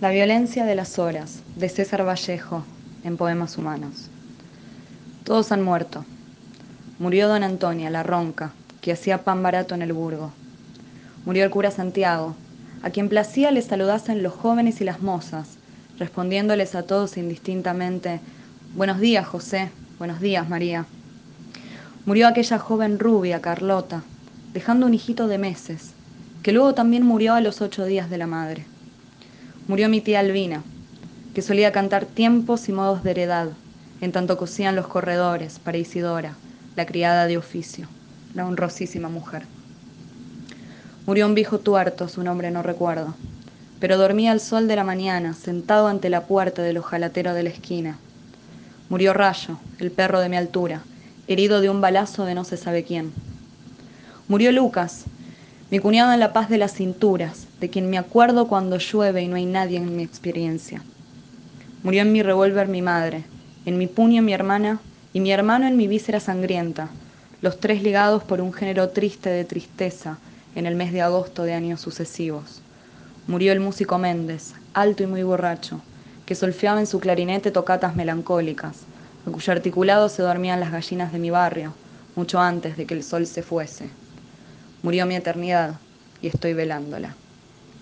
La violencia de las horas, de César Vallejo, en Poemas Humanos. Todos han muerto. Murió don Antonia, la ronca, que hacía pan barato en el burgo. Murió el cura Santiago, a quien placía le saludasen los jóvenes y las mozas, respondiéndoles a todos indistintamente, Buenos días, José, buenos días, María. Murió aquella joven rubia, Carlota, dejando un hijito de meses, que luego también murió a los ocho días de la madre. Murió mi tía Albina, que solía cantar tiempos y modos de heredad, en tanto cosían los corredores para Isidora, la criada de oficio, la honrosísima mujer. Murió un viejo tuerto, su nombre no recuerdo, pero dormía al sol de la mañana, sentado ante la puerta del ojalatero de la esquina. Murió Rayo, el perro de mi altura, herido de un balazo de no se sabe quién. Murió Lucas, mi cuñado en la paz de las cinturas, de quien me acuerdo cuando llueve y no hay nadie en mi experiencia. Murió en mi revólver mi madre, en mi puño mi hermana y mi hermano en mi víscera sangrienta, los tres ligados por un género triste de tristeza en el mes de agosto de años sucesivos. Murió el músico Méndez, alto y muy borracho, que solfeaba en su clarinete tocatas melancólicas, a cuyo articulado se dormían las gallinas de mi barrio, mucho antes de que el sol se fuese. Murió mi eternidad y estoy velándola.